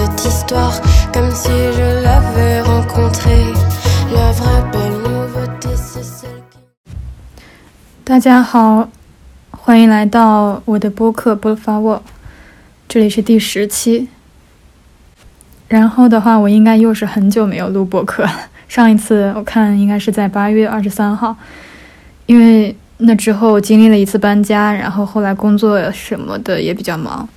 cette histoire comme si je l'avais rencontrée. La vraie belle nouveauté, c'est celle qui. 大家好，欢迎来到我的播客《波发沃》，这里是第十期。然后的话，我应该又是很久没有录播客了，上一次我看应该是在八月二十三号，因为那之后经历了一次搬家，然后后来工作什么的也比较忙。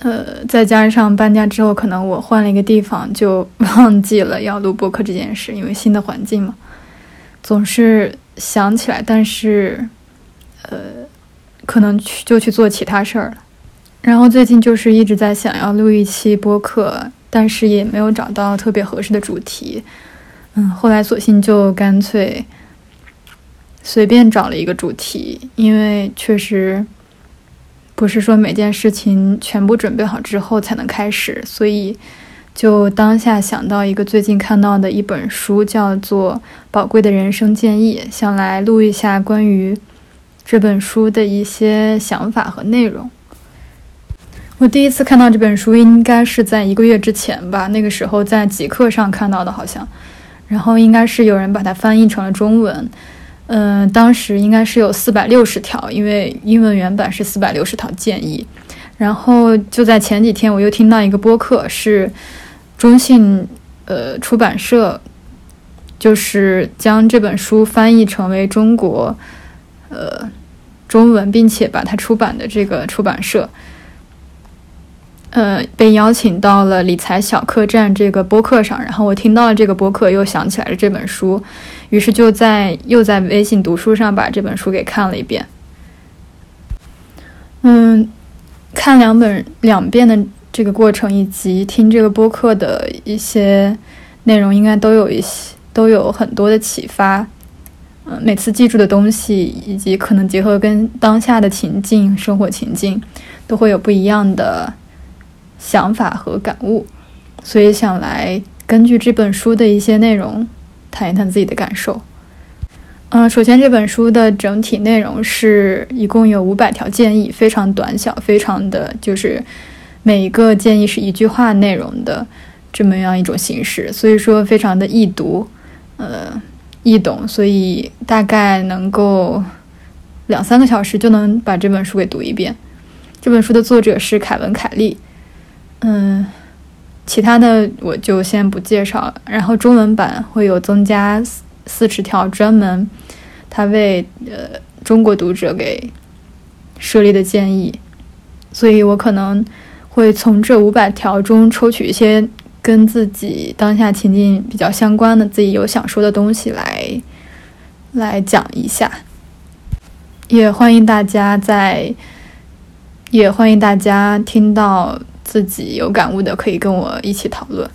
呃，再加上搬家之后，可能我换了一个地方，就 忘记了要录播客这件事，因为新的环境嘛，总是想起来，但是，呃，可能去就去做其他事儿了。然后最近就是一直在想要录一期播客，但是也没有找到特别合适的主题。嗯，后来索性就干脆随便找了一个主题，因为确实。不是说每件事情全部准备好之后才能开始，所以就当下想到一个最近看到的一本书，叫做《宝贵的人生建议》，想来录一下关于这本书的一些想法和内容。我第一次看到这本书应该是在一个月之前吧，那个时候在极客上看到的，好像，然后应该是有人把它翻译成了中文。嗯，当时应该是有四百六十条，因为英文原版是四百六十条建议。然后就在前几天，我又听到一个播客，是中信呃出版社，就是将这本书翻译成为中国呃中文，并且把它出版的这个出版社。呃，被邀请到了理财小客栈这个播客上，然后我听到了这个播客，又想起来了这本书，于是就在又在微信读书上把这本书给看了一遍。嗯，看两本两遍的这个过程，以及听这个播客的一些内容，应该都有一些都有很多的启发。嗯，每次记住的东西，以及可能结合跟当下的情境、生活情境，都会有不一样的。想法和感悟，所以想来根据这本书的一些内容谈一谈自己的感受。嗯，首先这本书的整体内容是一共有五百条建议，非常短小，非常的就是每一个建议是一句话内容的这么样一种形式，所以说非常的易读，呃，易懂，所以大概能够两三个小时就能把这本书给读一遍。这本书的作者是凯文·凯利。嗯，其他的我就先不介绍了。然后中文版会有增加四四十条专门他为呃中国读者给设立的建议，所以我可能会从这五百条中抽取一些跟自己当下情境比较相关的、自己有想说的东西来来讲一下。也欢迎大家在，也欢迎大家听到。自己有感悟的可以跟我一起讨论。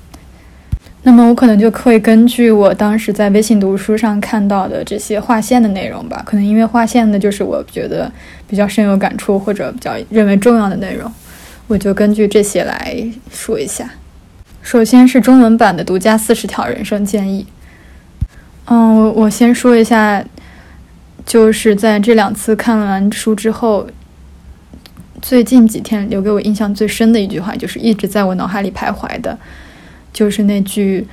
那么我可能就会根据我当时在微信读书上看到的这些划线的内容吧，可能因为划线的就是我觉得比较深有感触或者比较认为重要的内容，我就根据这些来说一下。首先是中文版的独家四十条人生建议。嗯，我我先说一下，就是在这两次看完书之后。最近几天留给我印象最深的一句话，就是一直在我脑海里徘徊的，就是那句：“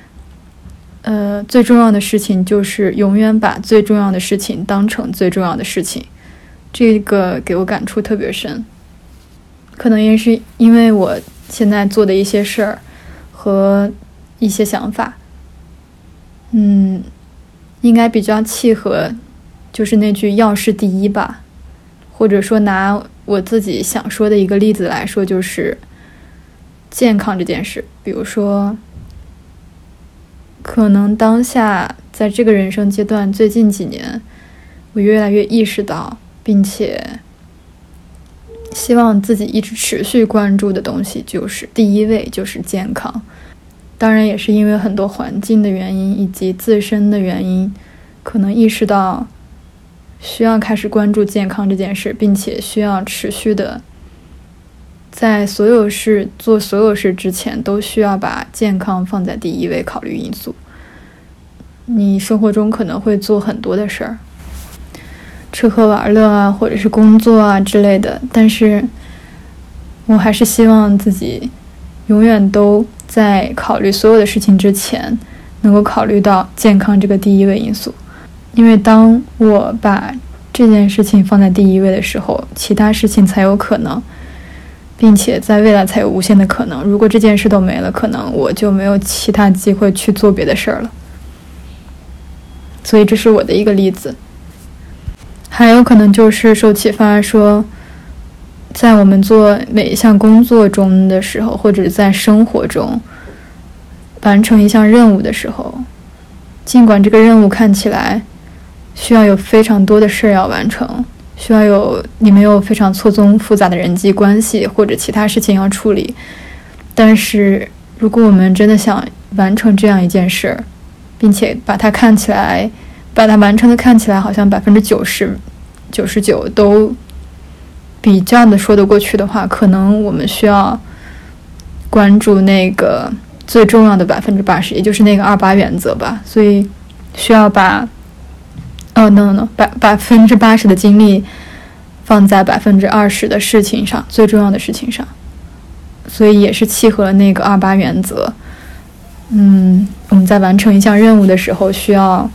呃，最重要的事情就是永远把最重要的事情当成最重要的事情。”这个给我感触特别深，可能也是因为我现在做的一些事儿和一些想法，嗯，应该比较契合，就是那句“要事第一”吧，或者说拿。我自己想说的一个例子来说，就是健康这件事。比如说，可能当下在这个人生阶段，最近几年，我越来越意识到，并且希望自己一直持续关注的东西，就是第一位就是健康。当然，也是因为很多环境的原因以及自身的原因，可能意识到。需要开始关注健康这件事，并且需要持续的，在所有事做所有事之前，都需要把健康放在第一位考虑因素。你生活中可能会做很多的事儿，吃喝玩乐啊，或者是工作啊之类的，但是我还是希望自己永远都在考虑所有的事情之前，能够考虑到健康这个第一位因素。因为当我把这件事情放在第一位的时候，其他事情才有可能，并且在未来才有无限的可能。如果这件事都没了，可能我就没有其他机会去做别的事儿了。所以这是我的一个例子。还有可能就是受启发说，在我们做每一项工作中的时候，或者在生活中完成一项任务的时候，尽管这个任务看起来。需要有非常多的事儿要完成，需要有你没有非常错综复杂的人际关系或者其他事情要处理。但是，如果我们真的想完成这样一件事儿，并且把它看起来，把它完成的看起来好像百分之九十九十九都比较的说得过去的话，可能我们需要关注那个最重要的百分之八十，也就是那个二八原则吧。所以，需要把。哦，no no no，百百分之八十的精力放在百分之二十的事情上，最重要的事情上，所以也是契合了那个二八原则。嗯，我们在完成一项任务的时候，需要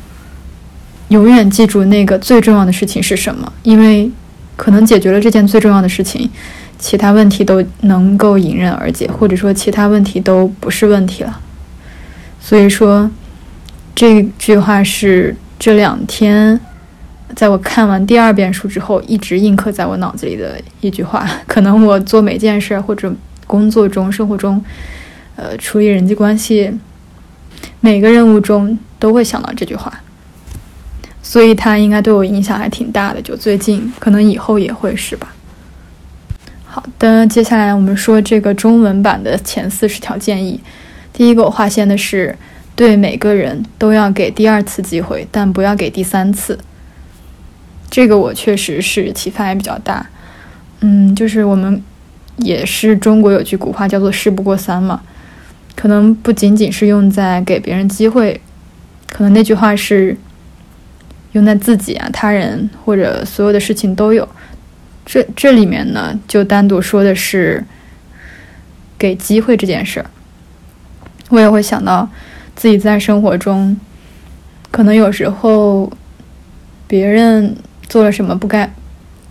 永远记住那个最重要的事情是什么，因为可能解决了这件最重要的事情，其他问题都能够迎刃而解，或者说其他问题都不是问题了。所以说，这句话是。这两天，在我看完第二遍书之后，一直印刻在我脑子里的一句话。可能我做每件事或者工作中、生活中，呃，处理人际关系，每个任务中都会想到这句话，所以它应该对我影响还挺大的。就最近，可能以后也会是吧。好的，接下来我们说这个中文版的前四十条建议。第一个我划线的是。对每个人都要给第二次机会，但不要给第三次。这个我确实是启发也比较大。嗯，就是我们也是中国有句古话叫做“事不过三”嘛，可能不仅仅是用在给别人机会，可能那句话是用在自己啊、他人或者所有的事情都有。这这里面呢，就单独说的是给机会这件事儿，我也会想到。自己在生活中，可能有时候别人做了什么不该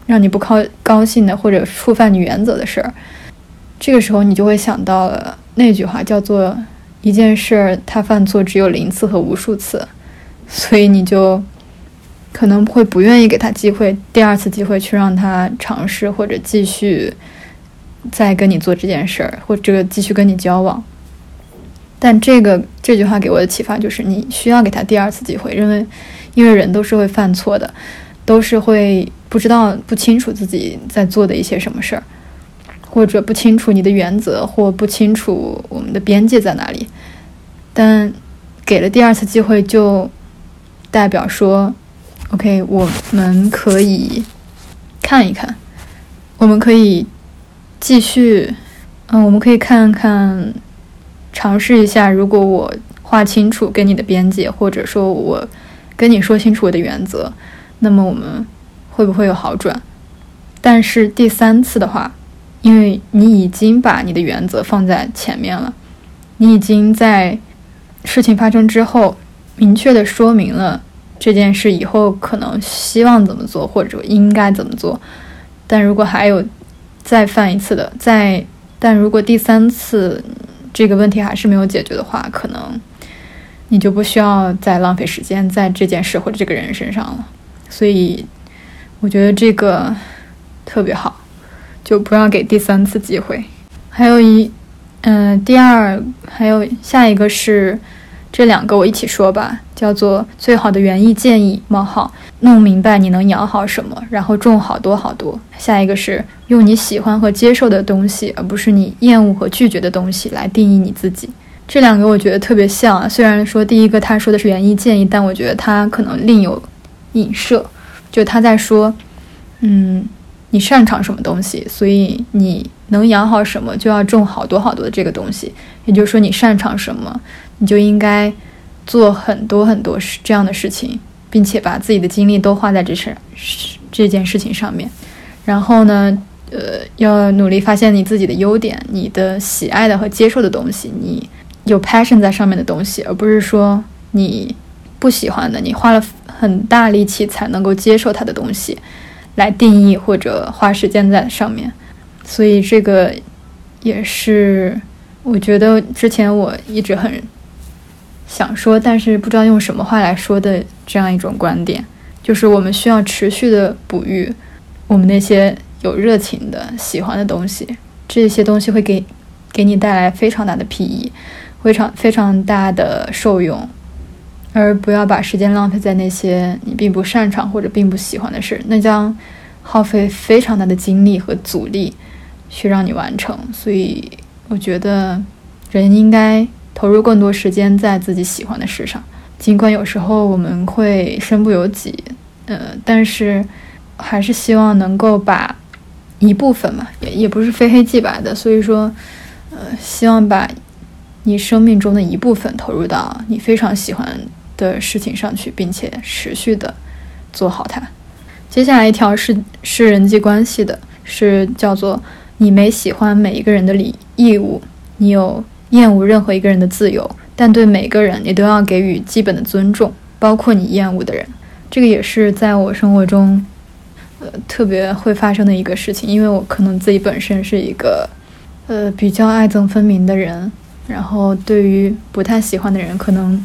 让你不高高兴的，或者触犯你原则的事儿，这个时候你就会想到了那句话，叫做“一件事儿他犯错只有零次和无数次”，所以你就可能会不愿意给他机会，第二次机会去让他尝试或者继续再跟你做这件事儿，或者继续跟你交往。但这个这句话给我的启发就是，你需要给他第二次机会，因为因为人都是会犯错的，都是会不知道不清楚自己在做的一些什么事儿，或者不清楚你的原则，或不清楚我们的边界在哪里。但给了第二次机会，就代表说，OK，我们可以看一看，我们可以继续，嗯，我们可以看看。尝试一下，如果我划清楚跟你的边界，或者说我跟你说清楚我的原则，那么我们会不会有好转？但是第三次的话，因为你已经把你的原则放在前面了，你已经在事情发生之后明确的说明了这件事以后可能希望怎么做，或者应该怎么做。但如果还有再犯一次的，再但如果第三次。这个问题还是没有解决的话，可能你就不需要再浪费时间在这件事或者这个人身上了。所以，我觉得这个特别好，就不要给第三次机会。还有一，嗯，第二，还有下一个是。这两个我一起说吧，叫做最好的园艺建议：冒号弄明白你能养好什么，然后种好多好多。下一个是用你喜欢和接受的东西，而不是你厌恶和拒绝的东西来定义你自己。这两个我觉得特别像啊，虽然说第一个他说的是园艺建议，但我觉得他可能另有影射，就他在说，嗯，你擅长什么东西，所以你能养好什么，就要种好多好多的这个东西。也就是说，你擅长什么。你就应该做很多很多事这样的事情，并且把自己的精力都花在这事这件事情上面。然后呢，呃，要努力发现你自己的优点，你的喜爱的和接受的东西，你有 passion 在上面的东西，而不是说你不喜欢的，你花了很大力气才能够接受它的东西，来定义或者花时间在上面。所以这个也是我觉得之前我一直很想说，但是不知道用什么话来说的这样一种观点，就是我们需要持续的哺育我们那些。有热情的、喜欢的东西，这些东西会给给你带来非常大的裨益，非常非常大的受用，而不要把时间浪费在那些你并不擅长或者并不喜欢的事，那将耗费非常大的精力和阻力去让你完成。所以，我觉得人应该投入更多时间在自己喜欢的事上，尽管有时候我们会身不由己，呃，但是还是希望能够把。一部分嘛，也也不是非黑即白的，所以说，呃，希望把你生命中的一部分投入到你非常喜欢的事情上去，并且持续的做好它。接下来一条是是人际关系的，是叫做你没喜欢每一个人的礼义务，你有厌恶任何一个人的自由，但对每个人你都要给予基本的尊重，包括你厌恶的人。这个也是在我生活中。呃，特别会发生的一个事情，因为我可能自己本身是一个，呃，比较爱憎分明的人，然后对于不太喜欢的人，可能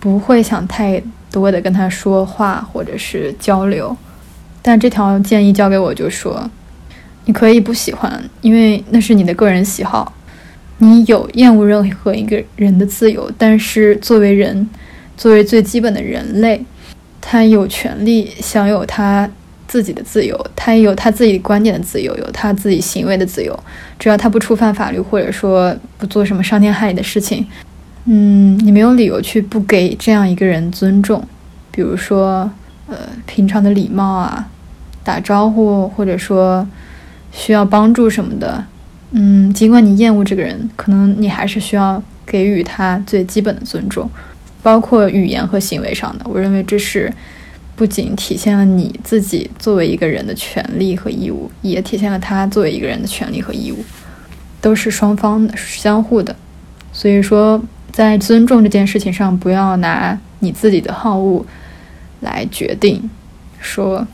不会想太多的跟他说话或者是交流。但这条建议交给我，就说你可以不喜欢，因为那是你的个人喜好，你有厌恶任何一个人的自由，但是作为人，作为最基本的人类，他有权利享有他。自己的自由，他也有他自己观点的自由，有他自己行为的自由。只要他不触犯法律，或者说不做什么伤天害理的事情，嗯，你没有理由去不给这样一个人尊重。比如说，呃，平常的礼貌啊，打招呼，或者说需要帮助什么的，嗯，尽管你厌恶这个人，可能你还是需要给予他最基本的尊重，包括语言和行为上的。我认为这是。不仅体现了你自己作为一个人的权利和义务，也体现了他作为一个人的权利和义务，都是双方的、相互的。所以说，在尊重这件事情上，不要拿你自己的好恶来决定，说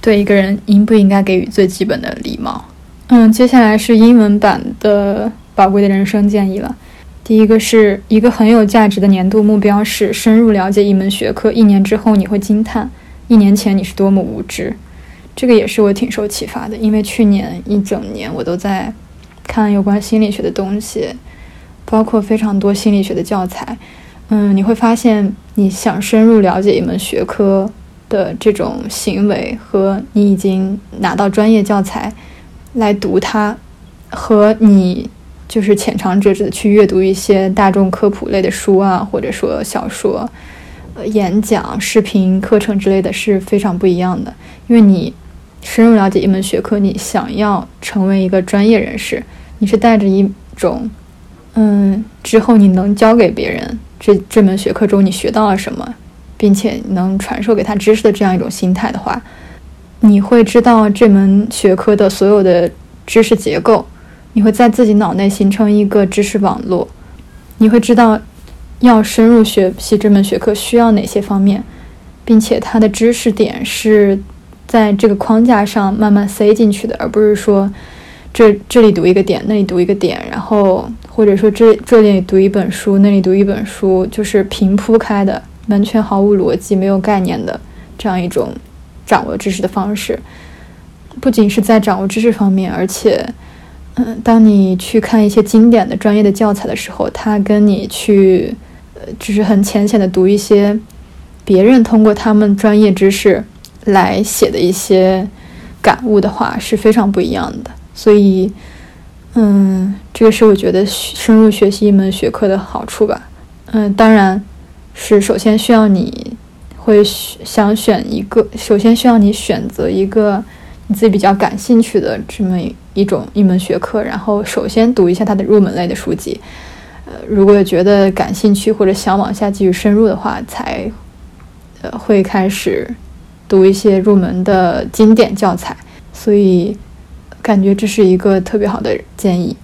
对一个人应不应该给予最基本的礼貌。嗯，接下来是英文版的宝贵的人生建议了。第一个是一个很有价值的年度目标是深入了解一门学科，一年之后你会惊叹，一年前你是多么无知。这个也是我挺受启发的，因为去年一整年我都在看有关心理学的东西，包括非常多心理学的教材。嗯，你会发现你想深入了解一门学科的这种行为，和你已经拿到专业教材来读它，和你。就是浅尝辄止的去阅读一些大众科普类的书啊，或者说小说、演讲、视频课程之类的是非常不一样的。因为你深入了解一门学科，你想要成为一个专业人士，你是带着一种，嗯，之后你能教给别人这这门学科中你学到了什么，并且能传授给他知识的这样一种心态的话，你会知道这门学科的所有的知识结构。你会在自己脑内形成一个知识网络，你会知道要深入学习这门学科需要哪些方面，并且它的知识点是在这个框架上慢慢塞进去的，而不是说这这里读一个点，那里读一个点，然后或者说这这里读一本书，那里读一本书，就是平铺开的，完全毫无逻辑、没有概念的这样一种掌握知识的方式，不仅是在掌握知识方面，而且。嗯，当你去看一些经典的专业的教材的时候，他跟你去，呃，只是很浅显的读一些别人通过他们专业知识来写的一些感悟的话，是非常不一样的。所以，嗯，这个是我觉得深入学习一门学科的好处吧。嗯，当然是首先需要你会想选一个，首先需要你选择一个你自己比较感兴趣的这么。一种一门学科，然后首先读一下它的入门类的书籍，呃，如果觉得感兴趣或者想往下继续深入的话，才呃会开始读一些入门的经典教材。所以感觉这是一个特别好的建议。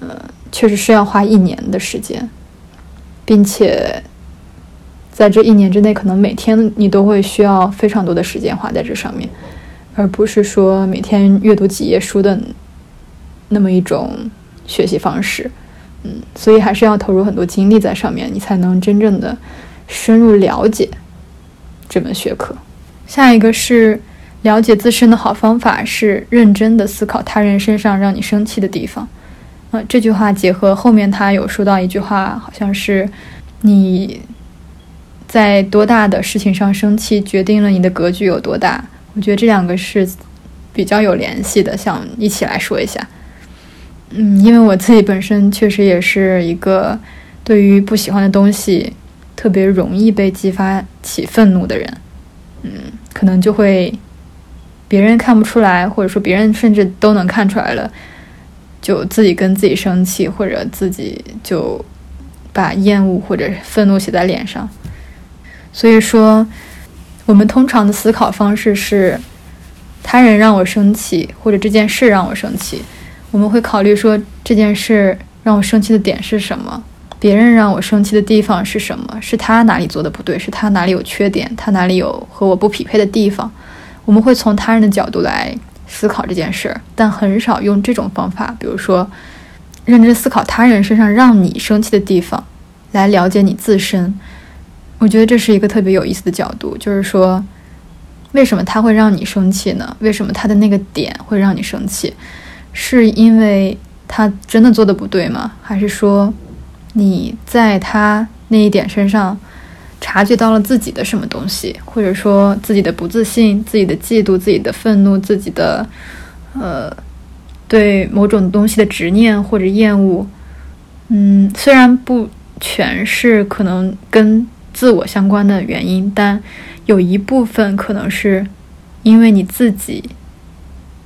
呃，确实是要花一年的时间，并且在这一年之内，可能每天你都会需要非常多的时间花在这上面，而不是说每天阅读几页书的那么一种学习方式。嗯，所以还是要投入很多精力在上面，你才能真正的深入了解这门学科。下一个是了解自身的好方法是认真的思考他人身上让你生气的地方。呃，这句话结合后面他有说到一句话，好像是你在多大的事情上生气，决定了你的格局有多大。我觉得这两个是比较有联系的，想一起来说一下。嗯，因为我自己本身确实也是一个对于不喜欢的东西特别容易被激发起愤怒的人。嗯，可能就会别人看不出来，或者说别人甚至都能看出来了。就自己跟自己生气，或者自己就把厌恶或者愤怒写在脸上。所以说，我们通常的思考方式是：他人让我生气，或者这件事让我生气，我们会考虑说这件事让我生气的点是什么？别人让我生气的地方是什么？是他哪里做的不对？是他哪里有缺点？他哪里有和我不匹配的地方？我们会从他人的角度来。思考这件事儿，但很少用这种方法，比如说认真思考他人身上让你生气的地方，来了解你自身。我觉得这是一个特别有意思的角度，就是说，为什么他会让你生气呢？为什么他的那个点会让你生气？是因为他真的做的不对吗？还是说你在他那一点身上？察觉到了自己的什么东西，或者说自己的不自信、自己的嫉妒、自己的愤怒、自己的呃对某种东西的执念或者厌恶，嗯，虽然不全是可能跟自我相关的原因，但有一部分可能是因为你自己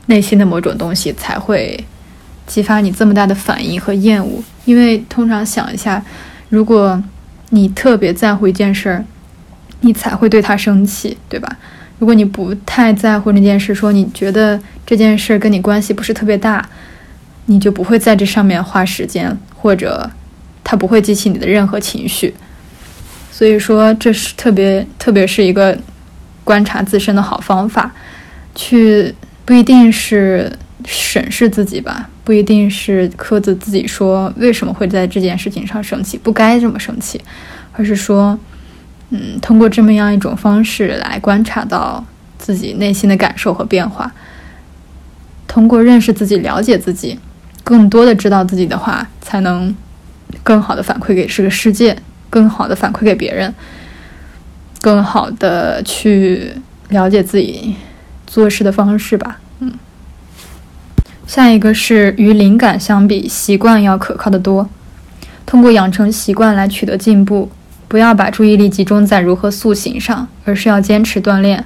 内心的某种东西才会激发你这么大的反应和厌恶。因为通常想一下，如果你特别在乎一件事儿，你才会对他生气，对吧？如果你不太在乎那件事，说你觉得这件事跟你关系不是特别大，你就不会在这上面花时间，或者他不会激起你的任何情绪。所以说，这是特别特别是一个观察自身的好方法，去不一定是审视自己吧。不一定是苛责自己说为什么会在这件事情上生气，不该这么生气，而是说，嗯，通过这么样一种方式来观察到自己内心的感受和变化，通过认识自己、了解自己，更多的知道自己的话，才能更好的反馈给这个世界，更好的反馈给别人，更好的去了解自己做事的方式吧。下一个是与灵感相比，习惯要可靠的多。通过养成习惯来取得进步，不要把注意力集中在如何塑形上，而是要坚持锻炼。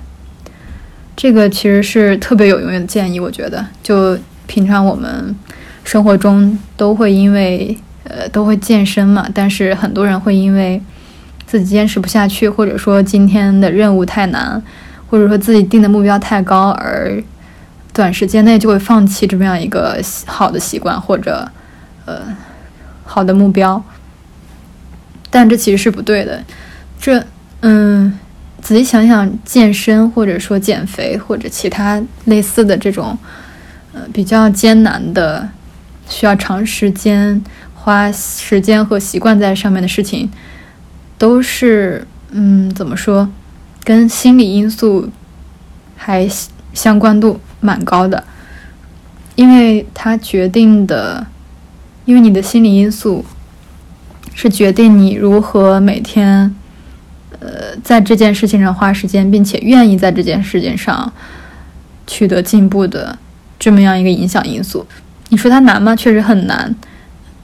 这个其实是特别有用的建议，我觉得。就平常我们生活中都会因为呃都会健身嘛，但是很多人会因为自己坚持不下去，或者说今天的任务太难，或者说自己定的目标太高而。短时间内就会放弃这么样一个好的习惯或者，呃，好的目标，但这其实是不对的。这，嗯，仔细想想，健身或者说减肥或者其他类似的这种，呃，比较艰难的、需要长时间花时间和习惯在上面的事情，都是，嗯，怎么说，跟心理因素还相关度。蛮高的，因为它决定的，因为你的心理因素是决定你如何每天，呃，在这件事情上花时间，并且愿意在这件事情上取得进步的这么样一个影响因素。你说它难吗？确实很难。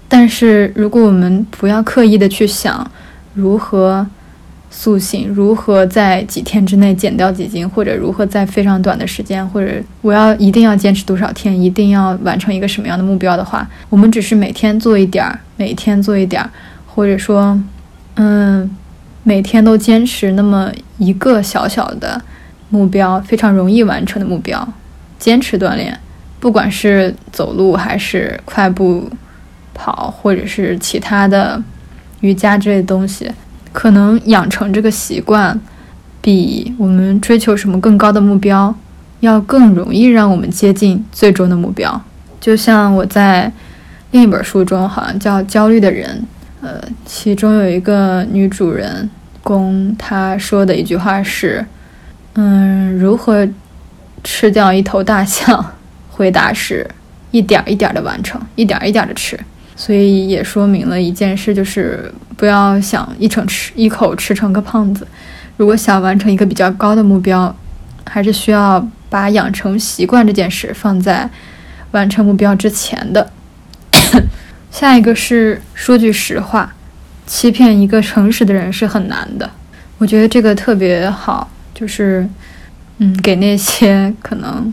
但是如果我们不要刻意的去想如何。塑形如何在几天之内减掉几斤，或者如何在非常短的时间，或者我要一定要坚持多少天，一定要完成一个什么样的目标的话，我们只是每天做一点儿，每天做一点儿，或者说，嗯，每天都坚持那么一个小小的目标，非常容易完成的目标，坚持锻炼，不管是走路还是快步跑，或者是其他的瑜伽之类的东西，可能养成这个习惯，比我们追求什么更高的目标，要更容易让我们接近最终的目标。就像我在另一本书中，好像叫《焦虑的人》，呃，其中有一个女主人公，她说的一句话是：“嗯，如何吃掉一头大象？”回答是一点一点的完成，一点一点的吃，所以也说明了一件事，就是不要想一成吃一口吃成个胖子。如果想完成一个比较高的目标，还是需要把养成习惯这件事放在完成目标之前的。下一个是说句实话，欺骗一个诚实的人是很难的。我觉得这个特别好，就是嗯，给那些可能。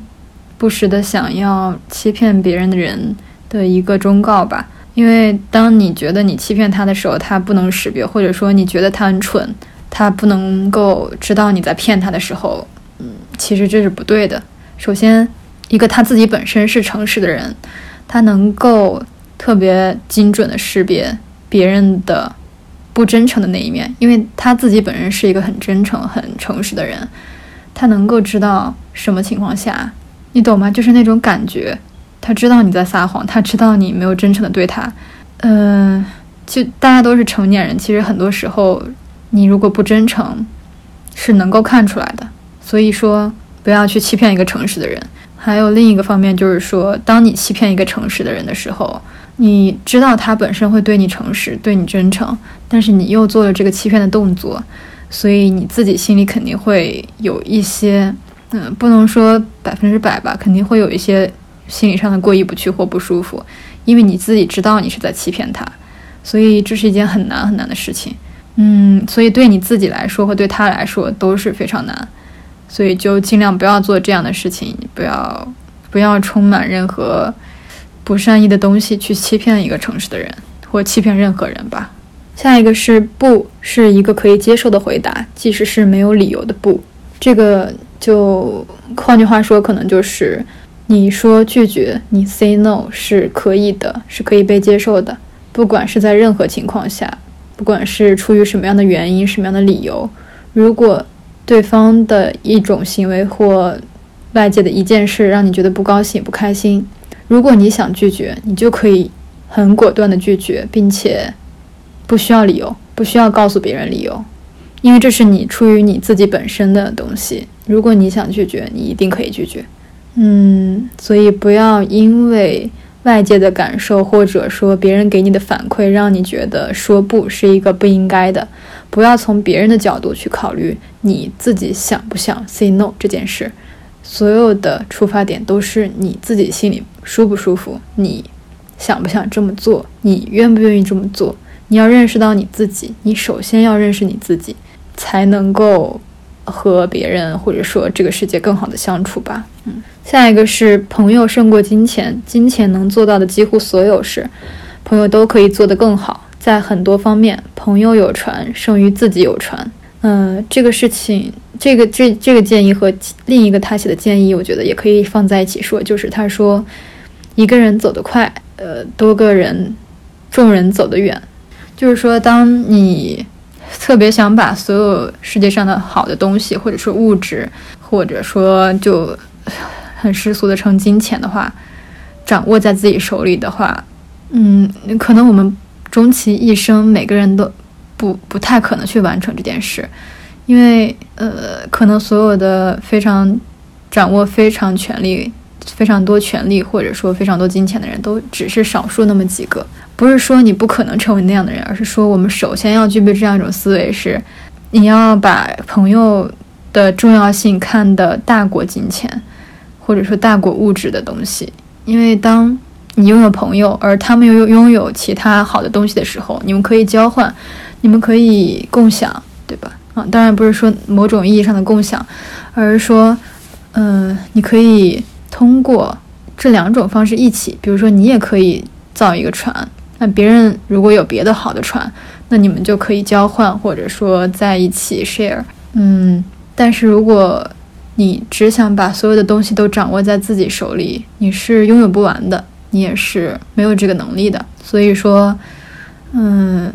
不时的想要欺骗别人的人的一个忠告吧，因为当你觉得你欺骗他的时候，他不能识别，或者说你觉得他很蠢，他不能够知道你在骗他的时候，嗯，其实这是不对的。首先，一个他自己本身是诚实的人，他能够特别精准的识别别人的不真诚的那一面，因为他自己本身是一个很真诚、很诚实的人，他能够知道什么情况下。你懂吗？就是那种感觉，他知道你在撒谎，他知道你没有真诚的对他。嗯，就大家都是成年人，其实很多时候，你如果不真诚，是能够看出来的。所以说，不要去欺骗一个诚实的人。还有另一个方面，就是说，当你欺骗一个诚实的人的时候，你知道他本身会对你诚实，对你真诚，但是你又做了这个欺骗的动作，所以你自己心里肯定会有一些。嗯，不能说百分之百吧，肯定会有一些心理上的过意不去或不舒服，因为你自己知道你是在欺骗他，所以这是一件很难很难的事情。嗯，所以对你自己来说和对他来说都是非常难，所以就尽量不要做这样的事情，不要不要充满任何不善意的东西去欺骗一个诚实的人或欺骗任何人吧。下一个是不是一个可以接受的回答，即使是没有理由的不，这个。就换句话说，可能就是你说拒绝，你 say no 是可以的，是可以被接受的。不管是在任何情况下，不管是出于什么样的原因、什么样的理由，如果对方的一种行为或外界的一件事让你觉得不高兴、不开心，如果你想拒绝，你就可以很果断的拒绝，并且不需要理由，不需要告诉别人理由，因为这是你出于你自己本身的东西。如果你想拒绝，你一定可以拒绝。嗯，所以不要因为外界的感受，或者说别人给你的反馈，让你觉得说不是一个不应该的。不要从别人的角度去考虑你自己想不想 say no 这件事。所有的出发点都是你自己心里舒不舒服，你想不想这么做，你愿不愿意这么做。你要认识到你自己，你首先要认识你自己，才能够。和别人或者说这个世界更好的相处吧。嗯，下一个是朋友胜过金钱，金钱能做到的几乎所有事，朋友都可以做得更好。在很多方面，朋友有船胜于自己有船。嗯，这个事情，这个这这个建议和另一个他写的建议，我觉得也可以放在一起说。就是他说，一个人走得快，呃，多个人，众人走得远。就是说，当你。特别想把所有世界上的好的东西，或者说物质，或者说就很世俗的称金钱的话，掌握在自己手里的话，嗯，可能我们终其一生，每个人都不不太可能去完成这件事，因为呃，可能所有的非常掌握非常权力。非常多权利或者说非常多金钱的人都只是少数那么几个，不是说你不可能成为那样的人，而是说我们首先要具备这样一种思维：是你要把朋友的重要性看得大过金钱，或者说大过物质的东西。因为当你拥有朋友，而他们又拥有其他好的东西的时候，你们可以交换，你们可以共享，对吧？啊，当然不是说某种意义上的共享，而是说，嗯，你可以。通过这两种方式一起，比如说你也可以造一个船，那别人如果有别的好的船，那你们就可以交换，或者说在一起 share。嗯，但是如果你只想把所有的东西都掌握在自己手里，你是拥有不完的，你也是没有这个能力的。所以说，嗯，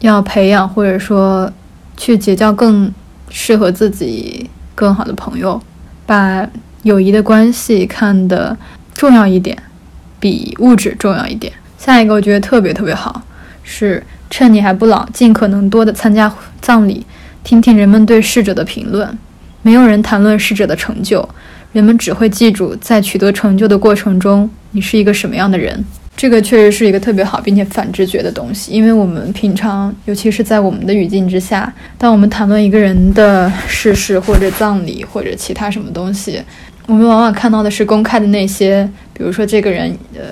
要培养或者说去结交更适合自己更好的朋友，把友谊的关系看得重要一点，比物质重要一点。下一个我觉得特别特别好，是趁你还不老，尽可能多的参加葬礼，听听人们对逝者的评论。没有人谈论逝者的成就，人们只会记住在取得成就的过程中，你是一个什么样的人。这个确实是一个特别好并且反直觉的东西，因为我们平常，尤其是在我们的语境之下，当我们谈论一个人的逝世或者葬礼或者其他什么东西，我们往往看到的是公开的那些，比如说这个人呃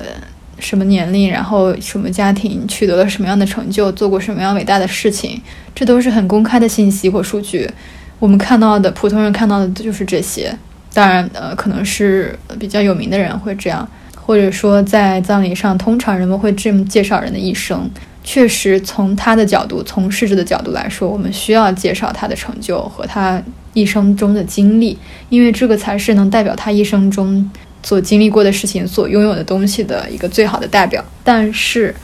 什么年龄，然后什么家庭，取得了什么样的成就，做过什么样伟大的事情，这都是很公开的信息或数据。我们看到的普通人看到的就是这些，当然呃可能是比较有名的人会这样。或者说，在葬礼上，通常人们会这么介绍人的一生。确实，从他的角度，从逝者的角度来说，我们需要介绍他的成就和他一生中的经历，因为这个才是能代表他一生中所经历过的事情、所拥有的东西的一个最好的代表。但是，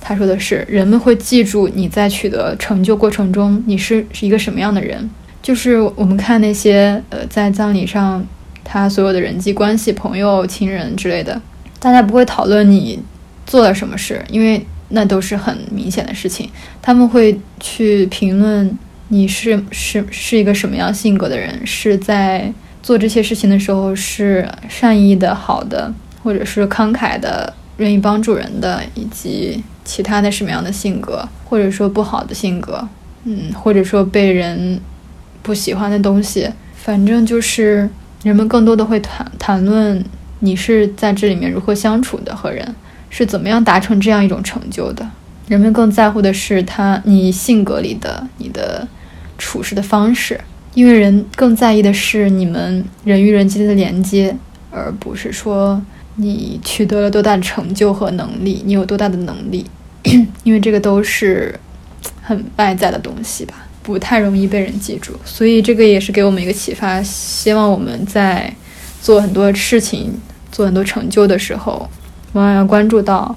他说的是，人们会记住你在取得成就过程中你是是一个什么样的人。就是我们看那些呃，在葬礼上他所有的人际关系、朋友、亲人之类的。大家不会讨论你做了什么事，因为那都是很明显的事情。他们会去评论你是是是一个什么样性格的人，是在做这些事情的时候是善意的、好的，或者是慷慨的、愿意帮助人的，以及其他的什么样的性格，或者说不好的性格，嗯，或者说被人不喜欢的东西。反正就是人们更多的会谈谈论。你是在这里面如何相处的？和人是怎么样达成这样一种成就的？人们更在乎的是他你性格里的你的处事的方式，因为人更在意的是你们人与人之间的连接，而不是说你取得了多大的成就和能力，你有多大的能力，因为这个都是很外在的东西吧，不太容易被人记住。所以这个也是给我们一个启发，希望我们在做很多事情。做很多成就的时候，往往要关注到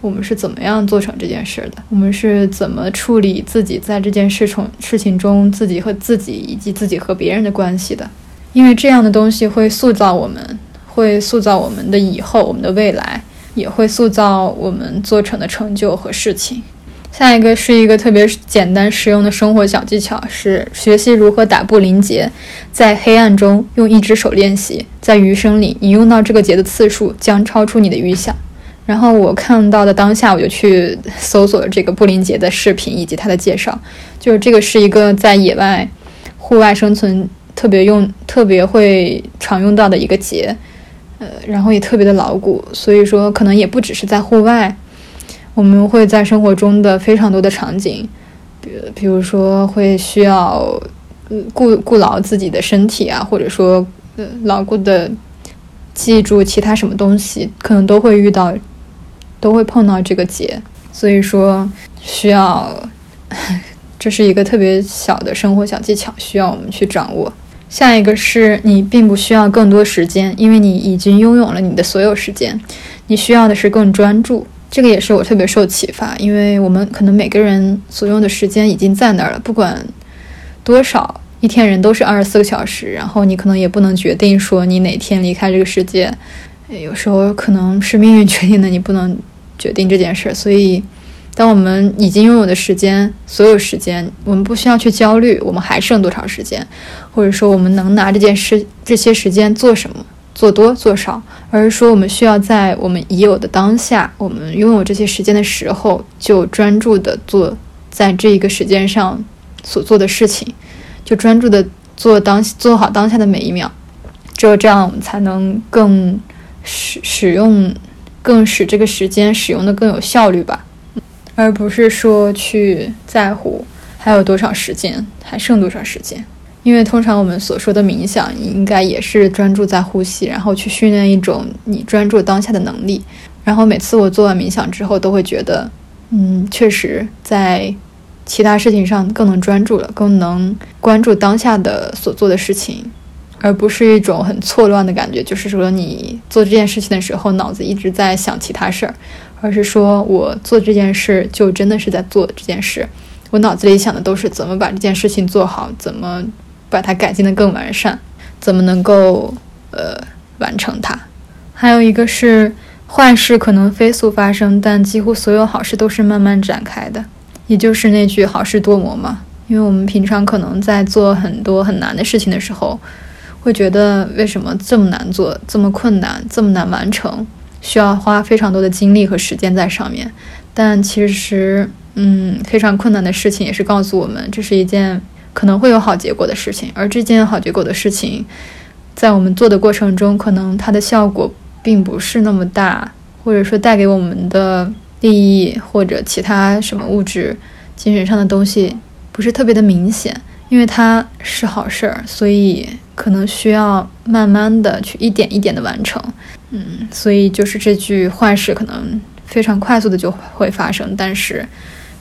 我们是怎么样做成这件事的，我们是怎么处理自己在这件事从事情中自己和自己以及自己和别人的关系的，因为这样的东西会塑造我们，会塑造我们的以后，我们的未来，也会塑造我们做成的成就和事情。下一个是一个特别简单实用的生活小技巧，是学习如何打布林结，在黑暗中用一只手练习，在余生里你用到这个结的次数将超出你的预想。然后我看到的当下，我就去搜索这个布林结的视频以及它的介绍，就是这个是一个在野外、户外生存特别用、特别会常用到的一个结，呃，然后也特别的牢固，所以说可能也不只是在户外。我们会在生活中的非常多的场景，比比如说会需要顾顾牢自己的身体啊，或者说呃牢固的记住其他什么东西，可能都会遇到，都会碰到这个结。所以说需要，这是一个特别小的生活小技巧，需要我们去掌握。下一个是你并不需要更多时间，因为你已经拥有了你的所有时间，你需要的是更专注。这个也是我特别受启发，因为我们可能每个人所用的时间已经在那儿了，不管多少，一天人都是二十四个小时，然后你可能也不能决定说你哪天离开这个世界，有时候可能是命运决定的，你不能决定这件事。所以，当我们已经拥有的时间，所有时间，我们不需要去焦虑我们还剩多少时间，或者说我们能拿这件事这些时间做什么。做多做少，而是说我们需要在我们已有的当下，我们拥有这些时间的时候，就专注的做在这一个时间上所做的事情，就专注的做当做好当下的每一秒，只有这样，我们才能更使使用，更使这个时间使用的更有效率吧，而不是说去在乎还有多少时间，还剩多少时间。因为通常我们所说的冥想，应该也是专注在呼吸，然后去训练一种你专注当下的能力。然后每次我做完冥想之后，都会觉得，嗯，确实在其他事情上更能专注了，更能关注当下的所做的事情，而不是一种很错乱的感觉。就是说，你做这件事情的时候，脑子一直在想其他事儿，而是说我做这件事就真的是在做这件事。我脑子里想的都是怎么把这件事情做好，怎么把它改进的更完善，怎么能够呃完成它。还有一个是坏事可能飞速发生，但几乎所有好事都是慢慢展开的，也就是那句好事多磨嘛。因为我们平常可能在做很多很难的事情的时候，会觉得为什么这么难做，这么困难，这么难完成，需要花非常多的精力和时间在上面。但其实。嗯，非常困难的事情也是告诉我们，这是一件可能会有好结果的事情。而这件好结果的事情，在我们做的过程中，可能它的效果并不是那么大，或者说带给我们的利益或者其他什么物质、精神上的东西不是特别的明显。因为它是好事儿，所以可能需要慢慢的去一点一点的完成。嗯，所以就是这句坏事可能非常快速的就会发生，但是。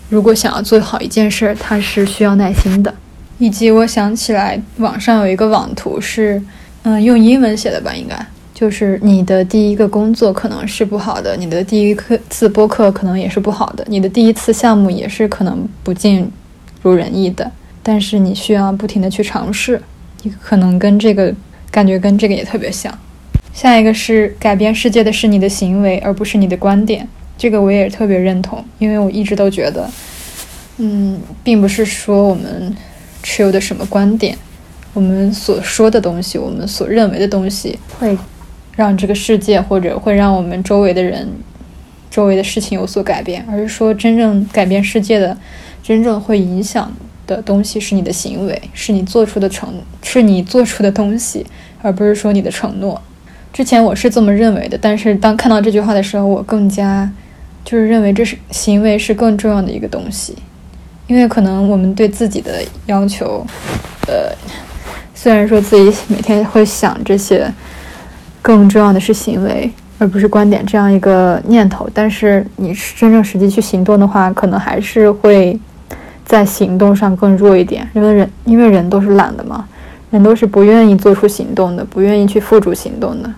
如果想要做好一件事儿，它是需要耐心的。以及我想起来，网上有一个网图是，嗯，用英文写的吧，应该就是你的第一个工作可能是不好的，你的第一课次播客可能也是不好的，你的第一次项目也是可能不尽如人意的。但是你需要不停的去尝试，你可能跟这个感觉跟这个也特别像。下一个是改变世界的是你的行为，而不是你的观点。这个我也特别认同，因为我一直都觉得，嗯，并不是说我们持有的什么观点，我们所说的东西，我们所认为的东西，会让这个世界或者会让我们周围的人、周围的事情有所改变，而是说真正改变世界的、真正会影响的东西是你的行为，是你做出的承，是你做出的东西，而不是说你的承诺。之前我是这么认为的，但是当看到这句话的时候，我更加。就是认为这是行为是更重要的一个东西，因为可能我们对自己的要求，呃，虽然说自己每天会想这些，更重要的是行为而不是观点这样一个念头，但是你真正实际去行动的话，可能还是会在行动上更弱一点，因为人因为人都是懒的嘛，人都是不愿意做出行动的，不愿意去付诸行动的，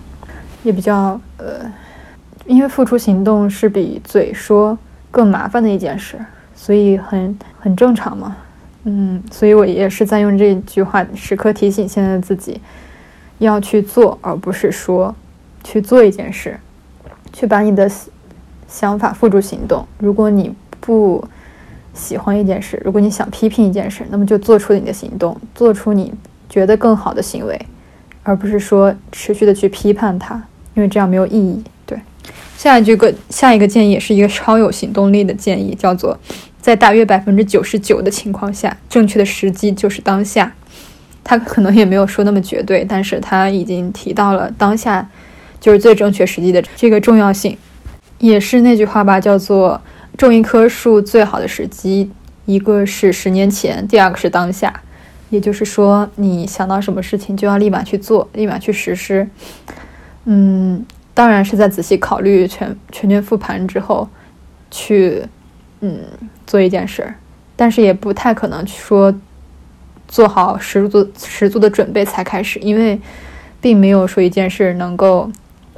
也比较呃。因为付出行动是比嘴说更麻烦的一件事，所以很很正常嘛。嗯，所以我也是在用这句话时刻提醒现在的自己，要去做，而不是说去做一件事，去把你的想法付诸行动。如果你不喜欢一件事，如果你想批评一件事，那么就做出你的行动，做出你觉得更好的行为，而不是说持续的去批判它，因为这样没有意义。对下一句个下一个建议也是一个超有行动力的建议，叫做在大约百分之九十九的情况下，正确的时机就是当下。他可能也没有说那么绝对，但是他已经提到了当下就是最正确时机的这个重要性。也是那句话吧，叫做种一棵树最好的时机，一个是十年前，第二个是当下。也就是说，你想到什么事情就要立马去做，立马去实施。嗯。当然是在仔细考虑、全全面复盘之后，去嗯做一件事儿，但是也不太可能说做好十足十足的准备才开始，因为并没有说一件事能够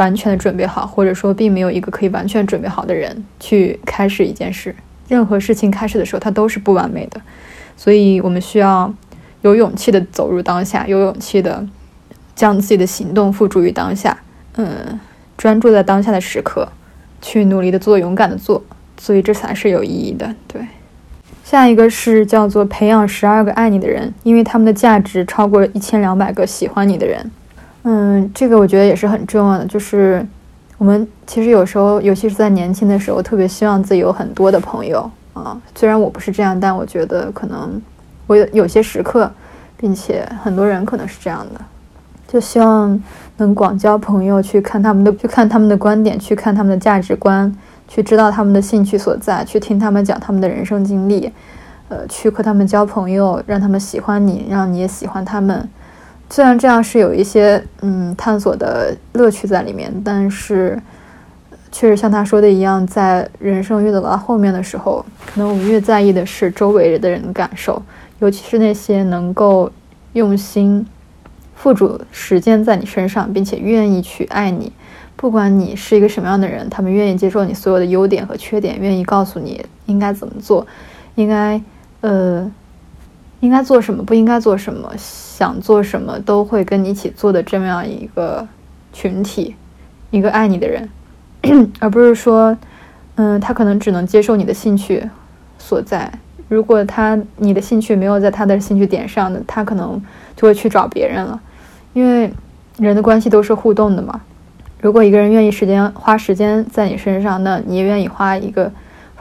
完全的准备好，或者说并没有一个可以完全准备好的人去开始一件事。任何事情开始的时候，它都是不完美的，所以我们需要有勇气的走入当下，有勇气的将自己的行动付诸于当下。嗯。专注在当下的时刻，去努力的做，勇敢的做，所以这才是有意义的。对，下一个是叫做培养十二个爱你的人，因为他们的价值超过一千两百个喜欢你的人。嗯，这个我觉得也是很重要的。就是我们其实有时候，尤其是在年轻的时候，特别希望自己有很多的朋友啊。虽然我不是这样，但我觉得可能我有有些时刻，并且很多人可能是这样的。就希望能广交朋友，去看他们的，去看他们的观点，去看他们的价值观，去知道他们的兴趣所在，去听他们讲他们的人生经历，呃，去和他们交朋友，让他们喜欢你，让你也喜欢他们。虽然这样是有一些嗯探索的乐趣在里面，但是确实像他说的一样，在人生越走到后面的时候，可能我们越在意的是周围的人的感受，尤其是那些能够用心。付诸时间在你身上，并且愿意去爱你。不管你是一个什么样的人，他们愿意接受你所有的优点和缺点，愿意告诉你应该怎么做，应该呃应该做什么，不应该做什么，想做什么都会跟你一起做的这么样一个群体，一个爱你的人，而不是说，嗯，他可能只能接受你的兴趣所在。如果他你的兴趣没有在他的兴趣点上的，他可能就会去找别人了，因为人的关系都是互动的嘛。如果一个人愿意时间花时间在你身上，那你也愿意花一个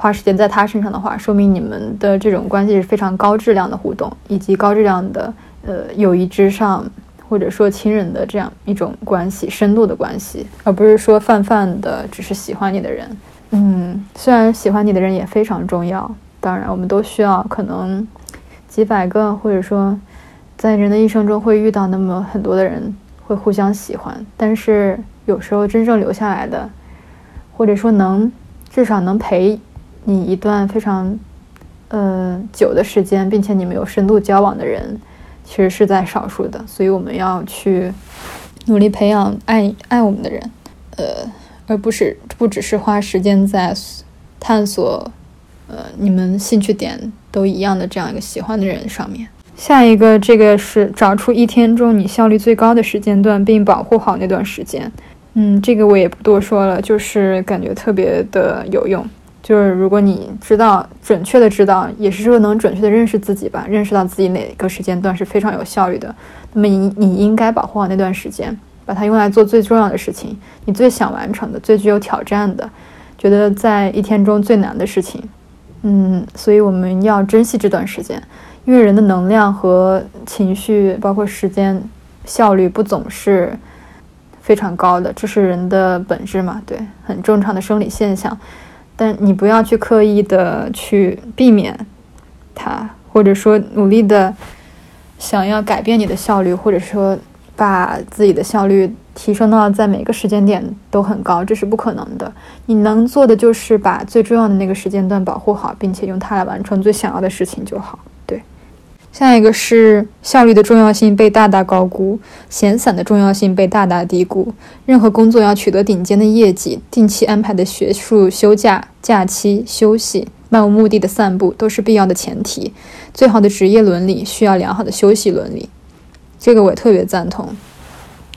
花时间在他身上的话，说明你们的这种关系是非常高质量的互动，以及高质量的呃友谊之上，或者说亲人的这样一种关系，深度的关系，而不是说泛泛的只是喜欢你的人。嗯，虽然喜欢你的人也非常重要，当然我们都需要可能几百个，或者说在人的一生中会遇到那么很多的人会互相喜欢，但是。有时候真正留下来的，或者说能至少能陪你一段非常呃久的时间，并且你们有深度交往的人，其实是在少数的。所以我们要去努力培养爱爱我们的人，呃，而不是不只是花时间在探索呃你们兴趣点都一样的这样一个喜欢的人上面。下一个，这个是找出一天中你效率最高的时间段，并保护好那段时间。嗯，这个我也不多说了，就是感觉特别的有用。就是如果你知道准确的知道，也是说能准确的认识自己吧，认识到自己哪个时间段是非常有效率的，那么你你应该保护好那段时间，把它用来做最重要的事情，你最想完成的、最具有挑战的，觉得在一天中最难的事情。嗯，所以我们要珍惜这段时间，因为人的能量和情绪，包括时间效率，不总是。非常高的，这是人的本质嘛？对，很正常的生理现象。但你不要去刻意的去避免它，或者说努力的想要改变你的效率，或者说把自己的效率提升到在每个时间点都很高，这是不可能的。你能做的就是把最重要的那个时间段保护好，并且用它来完成最想要的事情就好。对下一个是效率的重要性被大大高估，闲散的重要性被大大低估。任何工作要取得顶尖的业绩，定期安排的学术休假、假期、休息、漫无目的的散步都是必要的前提。最好的职业伦理需要良好的休息伦理，这个我也特别赞同。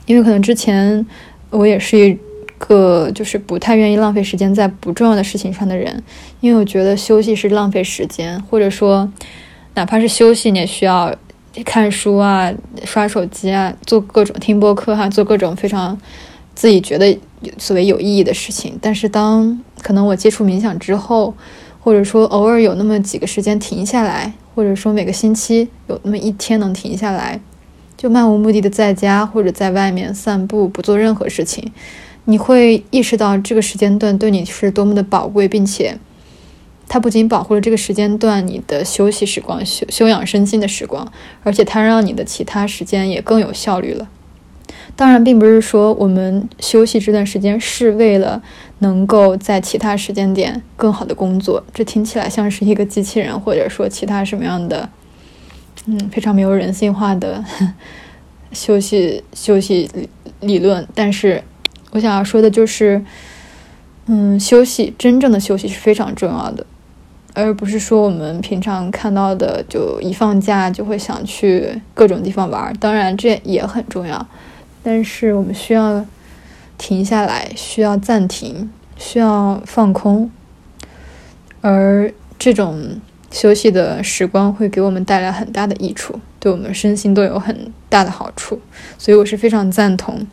因为可能之前我也是一个就是不太愿意浪费时间在不重要的事情上的人，因为我觉得休息是浪费时间，或者说。哪怕是休息，你也需要看书啊、刷手机啊、做各种听播客哈、做各种非常自己觉得所谓有意义的事情。但是，当可能我接触冥想之后，或者说偶尔有那么几个时间停下来，或者说每个星期有那么一天能停下来，就漫无目的的在家或者在外面散步，不做任何事情，你会意识到这个时间段对你是多么的宝贵，并且。它不仅保护了这个时间段你的休息时光、休休养身心的时光，而且它让你的其他时间也更有效率了。当然，并不是说我们休息这段时间是为了能够在其他时间点更好的工作，这听起来像是一个机器人，或者说其他什么样的，嗯，非常没有人性化的休息休息理论。但是我想要说的就是，嗯，休息真正的休息是非常重要的。而不是说我们平常看到的，就一放假就会想去各种地方玩。当然这也很重要，但是我们需要停下来，需要暂停，需要放空。而这种休息的时光会给我们带来很大的益处，对我们身心都有很大的好处。所以我是非常赞同。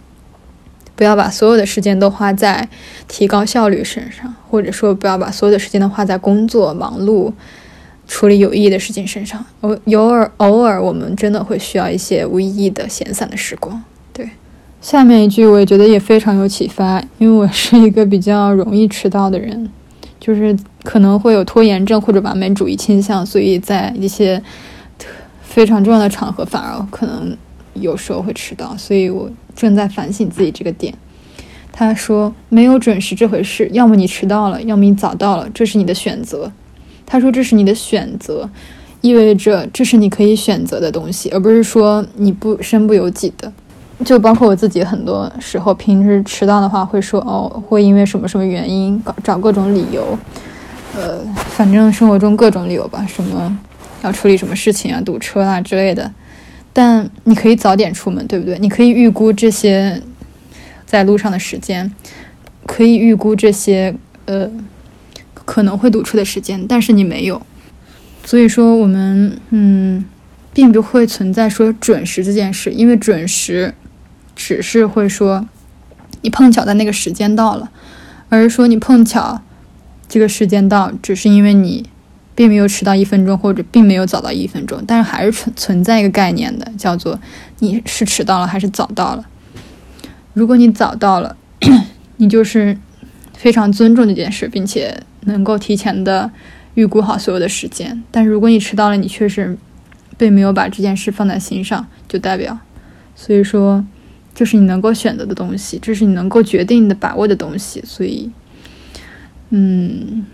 不要把所有的时间都花在提高效率身上，或者说不要把所有的时间都花在工作、忙碌、处理有意义的事情身上。偶偶尔偶尔，我们真的会需要一些无意义的闲散的时光。对，下面一句我也觉得也非常有启发，因为我是一个比较容易迟到的人，就是可能会有拖延症或者完美主义倾向，所以在一些非常重要的场合反而可能有时候会迟到，所以我。正在反省自己这个点，他说没有准时这回事，要么你迟到了，要么你早到了，这是你的选择。他说这是你的选择，意味着这是你可以选择的东西，而不是说你不身不由己的。就包括我自己，很多时候平时迟到的话，会说哦，会因为什么什么原因搞找各种理由，呃，反正生活中各种理由吧，什么要处理什么事情啊，堵车啊之类的。但你可以早点出门，对不对？你可以预估这些在路上的时间，可以预估这些呃可能会堵车的时间，但是你没有。所以说，我们嗯，并不会存在说准时这件事，因为准时。只是会说，你碰巧在那个时间到了，而是说你碰巧这个时间到，只是因为你并没有迟到一分钟，或者并没有早到一分钟，但是还是存存在一个概念的，叫做你是迟到了还是早到了。如果你早到了，你就是非常尊重这件事，并且能够提前的预估好所有的时间。但是如果你迟到了，你确实并没有把这件事放在心上，就代表，所以说。这是你能够选择的东西，这是你能够决定的、把握的东西。所以，嗯，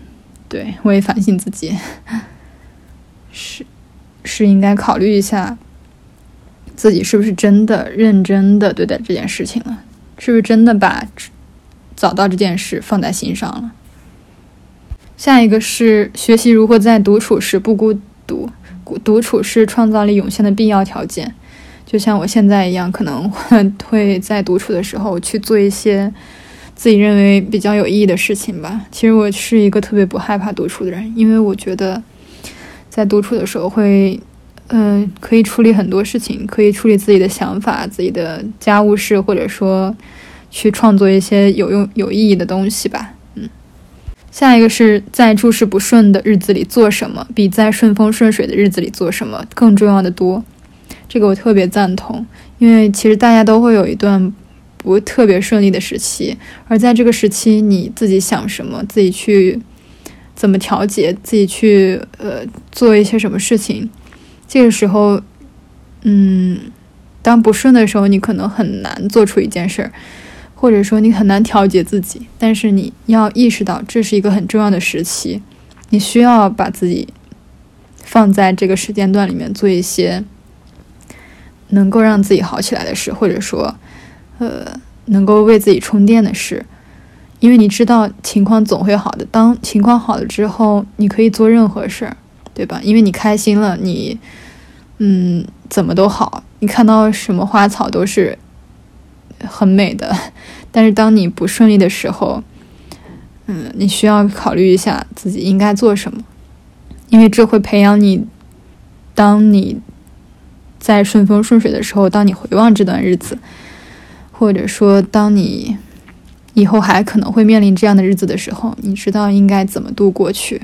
对我也反省自己，是是应该考虑一下自己是不是真的认真的对待这件事情了，是不是真的把找到这件事放在心上了。下一个是学习如何在独处时不孤独，独处是创造力涌现的必要条件。就像我现在一样，可能会在独处的时候去做一些自己认为比较有意义的事情吧。其实我是一个特别不害怕独处的人，因为我觉得在独处的时候会，嗯，可以处理很多事情，可以处理自己的想法、自己的家务事，或者说去创作一些有用、有意义的东西吧。嗯，下一个是在诸事不顺的日子里做什么，比在顺风顺水的日子里做什么更重要的多。这个我特别赞同，因为其实大家都会有一段不特别顺利的时期，而在这个时期，你自己想什么，自己去怎么调节，自己去呃做一些什么事情，这个时候，嗯，当不顺的时候，你可能很难做出一件事儿，或者说你很难调节自己，但是你要意识到这是一个很重要的时期，你需要把自己放在这个时间段里面做一些。能够让自己好起来的事，或者说，呃，能够为自己充电的事，因为你知道情况总会好的。当情况好了之后，你可以做任何事儿，对吧？因为你开心了，你，嗯，怎么都好。你看到什么花草都是很美的。但是当你不顺利的时候，嗯，你需要考虑一下自己应该做什么，因为这会培养你，当你。在顺风顺水的时候，当你回望这段日子，或者说当你以后还可能会面临这样的日子的时候，你知道应该怎么度过去。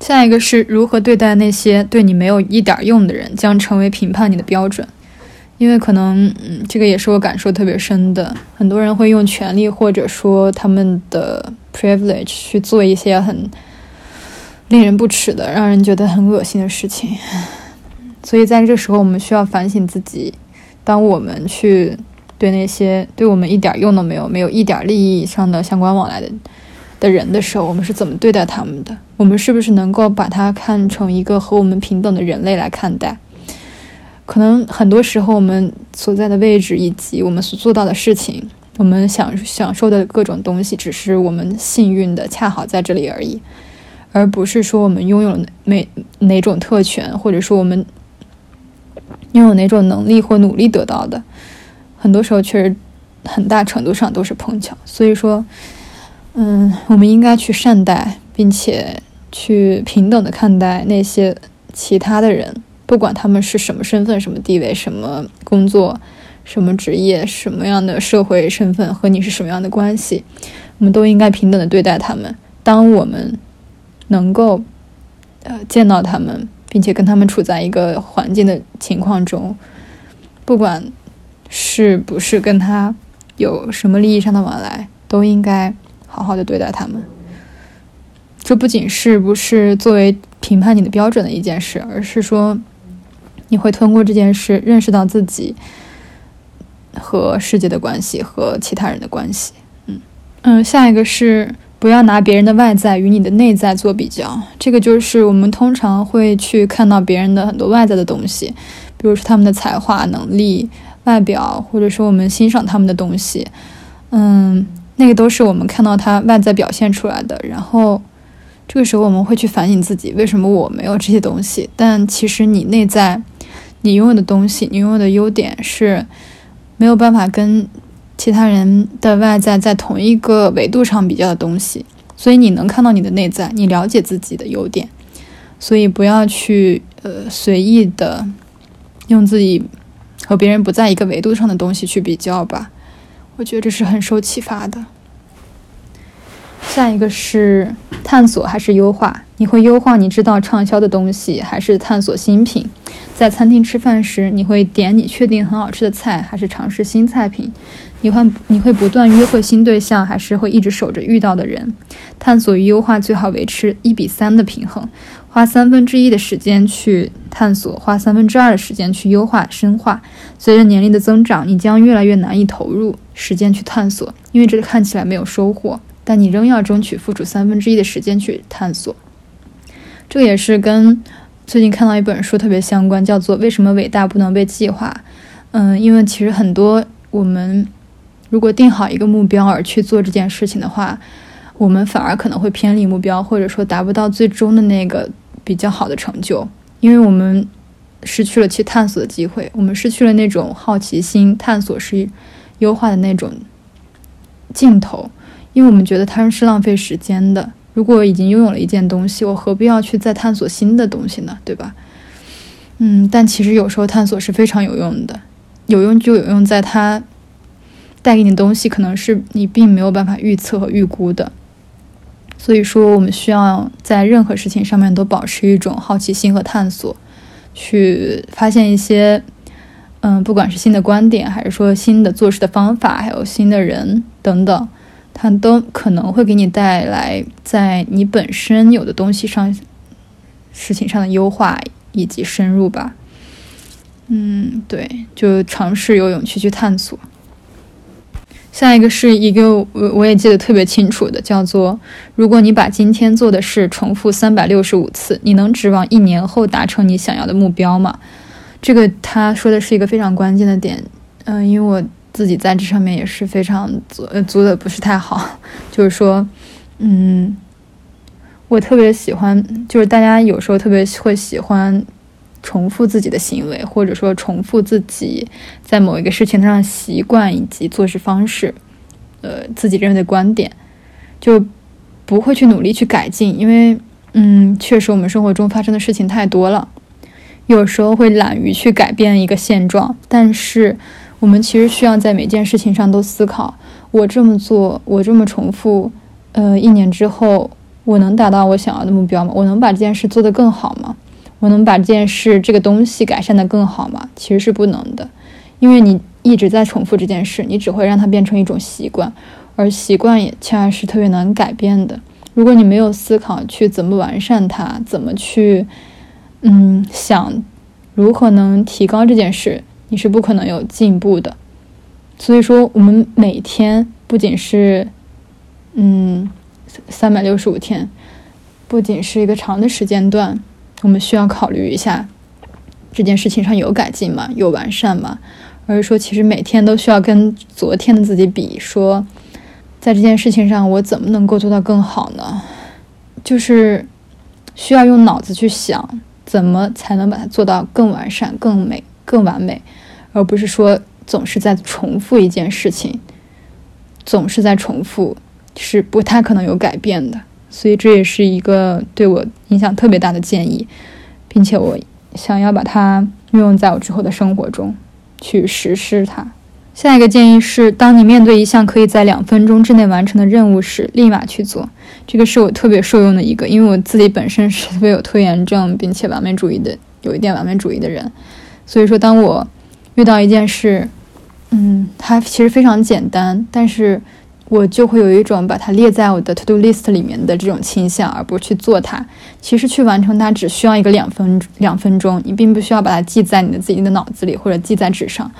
下一个是如何对待那些对你没有一点用的人，将成为评判你的标准。因为可能，嗯，这个也是我感受特别深的。很多人会用权力或者说他们的 privilege 去做一些很令人不齿的、让人觉得很恶心的事情。所以在这时候，我们需要反省自己。当我们去对那些对我们一点用都没有、没有一点利益上的相关往来的的人的时候，我们是怎么对待他们的？我们是不是能够把他看成一个和我们平等的人类来看待？可能很多时候，我们所在的位置以及我们所做到的事情，我们享享受的各种东西，只是我们幸运的恰好在这里而已，而不是说我们拥有哪哪种特权，或者说我们。拥有哪种能力或努力得到的，很多时候确实很大程度上都是碰巧。所以说，嗯，我们应该去善待，并且去平等的看待那些其他的人，不管他们是什么身份、什么地位、什么工作、什么职业、什么样的社会身份和你是什么样的关系，我们都应该平等的对待他们。当我们能够呃见到他们。并且跟他们处在一个环境的情况中，不管是不是跟他有什么利益上的往来，都应该好好的对待他们。这不仅是不是作为评判你的标准的一件事，而是说你会通过这件事认识到自己和世界的关系和其他人的关系。嗯嗯，下一个是。不要拿别人的外在与你的内在做比较，这个就是我们通常会去看到别人的很多外在的东西，比如说他们的才华、能力，外表，或者说我们欣赏他们的东西，嗯，那个都是我们看到他外在表现出来的。然后这个时候我们会去反省自己，为什么我没有这些东西？但其实你内在你拥有的东西，你拥有的优点是没有办法跟其他人的外在在同一个维度上比较的东西。所以你能看到你的内在，你了解自己的优点，所以不要去呃随意的用自己和别人不在一个维度上的东西去比较吧。我觉得这是很受启发的。下一个是探索还是优化？你会优化你知道畅销的东西，还是探索新品？在餐厅吃饭时，你会点你确定很好吃的菜，还是尝试新菜品？你会你会不断约会新对象，还是会一直守着遇到的人？探索与优化最好维持一比三的平衡，花三分之一的时间去探索，花三分之二的时间去优化深化。随着年龄的增长，你将越来越难以投入时间去探索，因为这看起来没有收获。但你仍要争取付出三分之一的时间去探索。这个也是跟最近看到一本书特别相关，叫做《为什么伟大不能被计划》。嗯，因为其实很多我们。如果定好一个目标而去做这件事情的话，我们反而可能会偏离目标，或者说达不到最终的那个比较好的成就，因为我们失去了去探索的机会，我们失去了那种好奇心、探索是优化的那种劲头，因为我们觉得它是浪费时间的。如果已经拥有了一件东西，我何必要去再探索新的东西呢？对吧？嗯，但其实有时候探索是非常有用的，有用就有用在它。带给你的东西可能是你并没有办法预测和预估的，所以说我们需要在任何事情上面都保持一种好奇心和探索，去发现一些，嗯，不管是新的观点，还是说新的做事的方法，还有新的人等等，它都可能会给你带来在你本身有的东西上事情上的优化以及深入吧。嗯，对，就尝试有勇气去探索。下一个是一个我我也记得特别清楚的，叫做：如果你把今天做的事重复三百六十五次，你能指望一年后达成你想要的目标吗？这个他说的是一个非常关键的点，嗯，因为我自己在这上面也是非常做呃做的不是太好，就是说，嗯，我特别喜欢，就是大家有时候特别会喜欢。重复自己的行为，或者说重复自己在某一个事情上习惯以及做事方式，呃，自己认为的观点，就不会去努力去改进，因为，嗯，确实我们生活中发生的事情太多了，有时候会懒于去改变一个现状。但是，我们其实需要在每件事情上都思考：我这么做，我这么重复，呃，一年之后，我能达到我想要的目标吗？我能把这件事做得更好吗？我能把这件事、这个东西改善的更好吗？其实是不能的，因为你一直在重复这件事，你只会让它变成一种习惯，而习惯也恰恰是特别难改变的。如果你没有思考去怎么完善它，怎么去，嗯，想如何能提高这件事，你是不可能有进步的。所以说，我们每天不仅是，嗯，三百六十五天，不仅是一个长的时间段。我们需要考虑一下这件事情上有改进吗？有完善吗？而是说，其实每天都需要跟昨天的自己比，说在这件事情上我怎么能够做到更好呢？就是需要用脑子去想，怎么才能把它做到更完善、更美、更完美，而不是说总是在重复一件事情，总是在重复，是不太可能有改变的。所以这也是一个对我影响特别大的建议，并且我想要把它运用在我之后的生活中去实施它。下一个建议是，当你面对一项可以在两分钟之内完成的任务时，立马去做。这个是我特别受用的一个，因为我自己本身是特别有拖延症，并且完美主义的，有一点完美主义的人。所以说，当我遇到一件事，嗯，它其实非常简单，但是。我就会有一种把它列在我的 to do list 里面的这种倾向，而不去做它。其实去完成它只需要一个两分两分钟，你并不需要把它记在你的自己的脑子里或者记在纸上，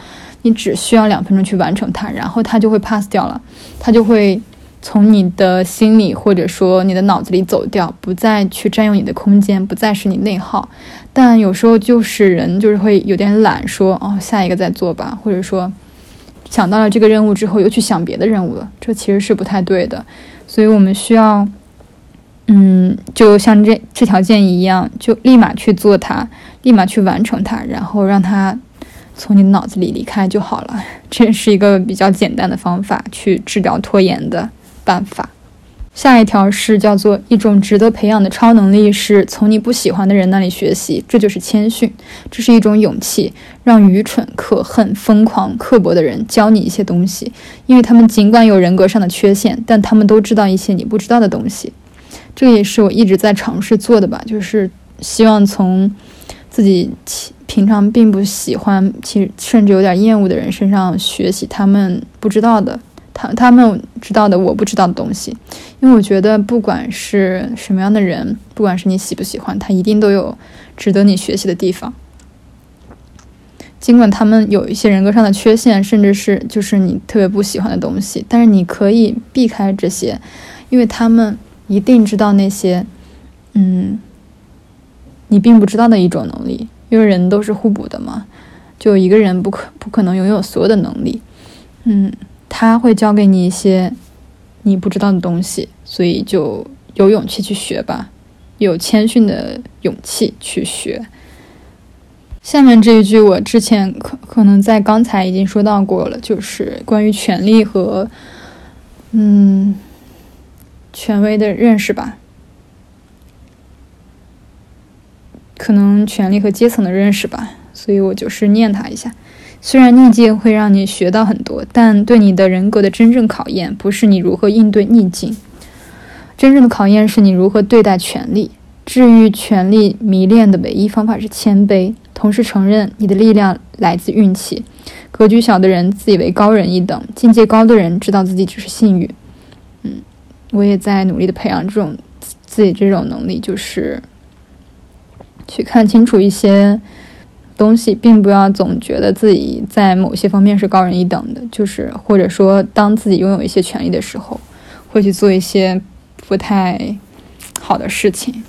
你只需要两分钟去完成它，然后它就会 pass 掉了，它就会从你的心里或者说你的脑子里走掉，不再去占用你的空间，不再是你内耗。但有时候就是人就是会有点懒，说哦下一个再做吧，或者说想到了这个任务之后又去想别的任务了，这其实是不太对的。所以我们需要，嗯，就像这这条建议一样，就立马去做它，立马去完成它，然后让它。从你的脑子里离开就好了，这是一个比较简单的方法去治疗拖延的办法。下一条是叫做一种值得培养的超能力，是从你不喜欢的人那里学习，这就是谦逊，这是一种勇气，让愚蠢、可恨、疯狂、刻薄的人教你一些东西，因为他们尽管有人格上的缺陷，但他们都知道一些你不知道的东西。这也是我一直在尝试做的吧，就是希望从自己。平常并不喜欢，其实甚至有点厌恶的人身上学习他们不知道的，他他们知道的我不知道的东西，因为我觉得不管是什么样的人，不管是你喜不喜欢，他一定都有值得你学习的地方。尽管他们有一些人格上的缺陷，甚至是就是你特别不喜欢的东西，但是你可以避开这些，因为他们一定知道那些，嗯，你并不知道的一种能力。因为人都是互补的嘛，就一个人不可不可能拥有所有的能力，嗯，他会教给你一些你不知道的东西，所以就有勇气去学吧，有谦逊的勇气去学。下面这一句我之前可可能在刚才已经说到过了，就是关于权力和嗯权威的认识吧。可能权力和阶层的认识吧，所以我就是念它一下。虽然逆境会让你学到很多，但对你的人格的真正考验不是你如何应对逆境，真正的考验是你如何对待权力。治愈权力迷恋的唯一方法是谦卑，同时承认你的力量来自运气。格局小的人自以为高人一等，境界高的人知道自己只是幸运。嗯，我也在努力的培养这种自己这种能力，就是。去看清楚一些东西，并不要总觉得自己在某些方面是高人一等的，就是或者说，当自己拥有一些权利的时候，会去做一些不太好的事情。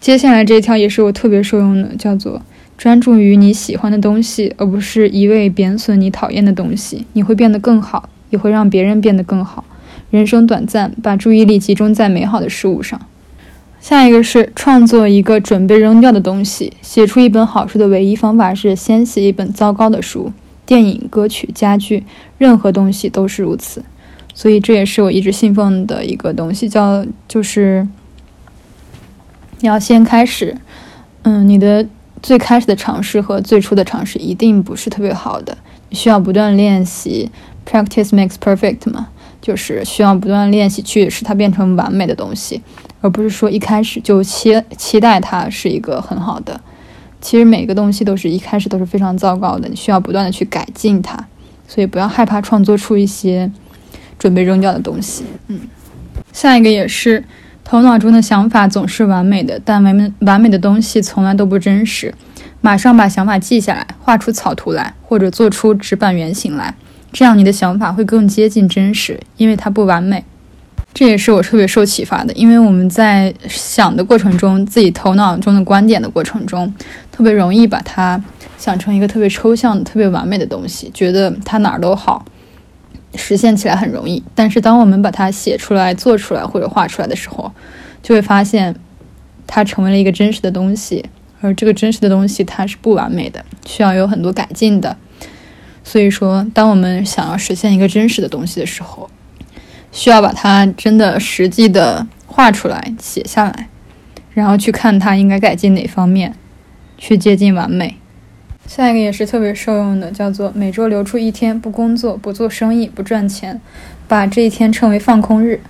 接下来这一条也是我特别受用的，叫做专注于你喜欢的东西，而不是一味贬损你讨厌的东西，你会变得更好，也会让别人变得更好。人生短暂，把注意力集中在美好的事物上。下一个是创作一个准备扔掉的东西。写出一本好书的唯一方法是先写一本糟糕的书。电影、歌曲、家具，任何东西都是如此。所以这也是我一直信奉的一个东西，叫就是你要先开始。嗯，你的最开始的尝试和最初的尝试一定不是特别好的，你需要不断练习。Practice makes perfect 嘛，就是需要不断练习去使它变成完美的东西。而不是说一开始就期期待它是一个很好的，其实每个东西都是一开始都是非常糟糕的，你需要不断的去改进它，所以不要害怕创作出一些准备扔掉的东西。嗯，下一个也是，头脑中的想法总是完美的，但完美完美的东西从来都不真实。马上把想法记下来，画出草图来，或者做出纸板原型来，这样你的想法会更接近真实，因为它不完美。这也是我特别受启发的，因为我们在想的过程中，自己头脑中的观点的过程中，特别容易把它想成一个特别抽象、特别完美的东西，觉得它哪儿都好，实现起来很容易。但是当我们把它写出来、做出来或者画出来的时候，就会发现它成为了一个真实的东西，而这个真实的东西它是不完美的，需要有很多改进的。所以说，当我们想要实现一个真实的东西的时候，需要把它真的实际的画出来、写下来，然后去看它应该改进哪方面，去接近完美。下一个也是特别受用的，叫做每周留出一天不工作、不做生意、不赚钱，把这一天称为放空日，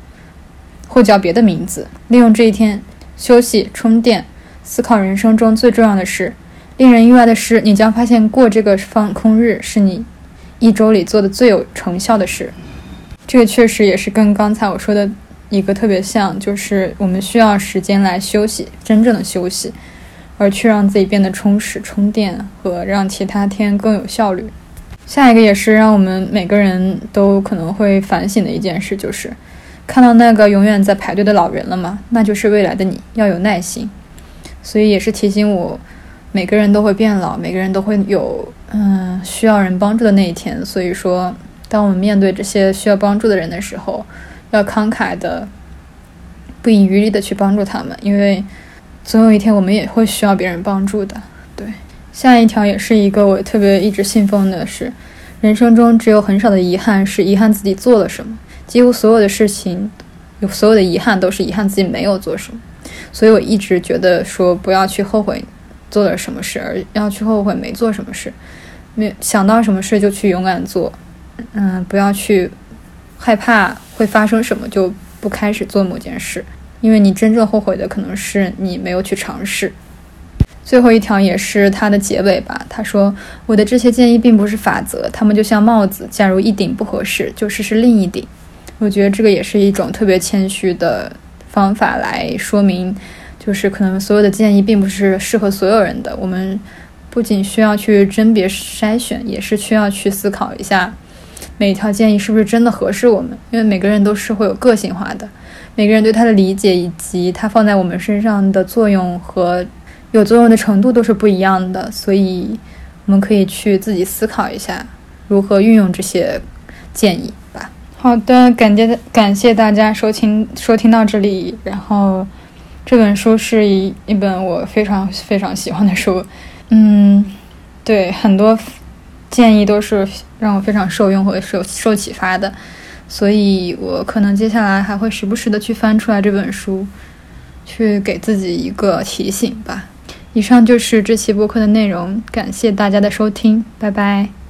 或叫别的名字。利用这一天休息、充电、思考人生中最重要的事。令人意外的是，你将发现过这个放空日是你一周里做的最有成效的事。这个确实也是跟刚才我说的一个特别像，就是我们需要时间来休息，真正的休息，而去让自己变得充实、充电和让其他天更有效率。下一个也是让我们每个人都可能会反省的一件事，就是看到那个永远在排队的老人了吗？那就是未来的你，要有耐心。所以也是提醒我，每个人都会变老，每个人都会有嗯需要人帮助的那一天。所以说，当我们面对这些需要帮助的人的时候，要慷慨的、不遗余力的去帮助他们，因为总有一天我们也会需要别人帮助的。对，下一条也是一个我特别一直信奉的是，人生中只有很少的遗憾是遗憾自己做了什么，几乎所有的事情，有所有的遗憾都是遗憾自己没有做什么。所以我一直觉得说不要去后悔做了什么事，而要去后悔没做什么事。没想到什么事就去勇敢做，嗯，不要去害怕会发生什么就不开始做某件事，因为你真正后悔的可能是你没有去尝试。最后一条也是它的结尾吧，他说：“我的这些建议并不是法则，他们就像帽子，假如一顶不合适，就试试另一顶。”我觉得这个也是一种特别谦虚的。方法来说明，就是可能所有的建议并不是适合所有人的。我们不仅需要去甄别筛选，也是需要去思考一下每一条建议是不是真的合适我们。因为每个人都是会有个性化的，每个人对他的理解以及他放在我们身上的作用和有作用的程度都是不一样的。所以我们可以去自己思考一下如何运用这些建议吧。好的，感谢感谢大家收听收听到这里。然后，这本书是一一本我非常非常喜欢的书。嗯，对，很多建议都是让我非常受用和受受启发的。所以我可能接下来还会时不时的去翻出来这本书，去给自己一个提醒吧。以上就是这期播客的内容，感谢大家的收听，拜拜。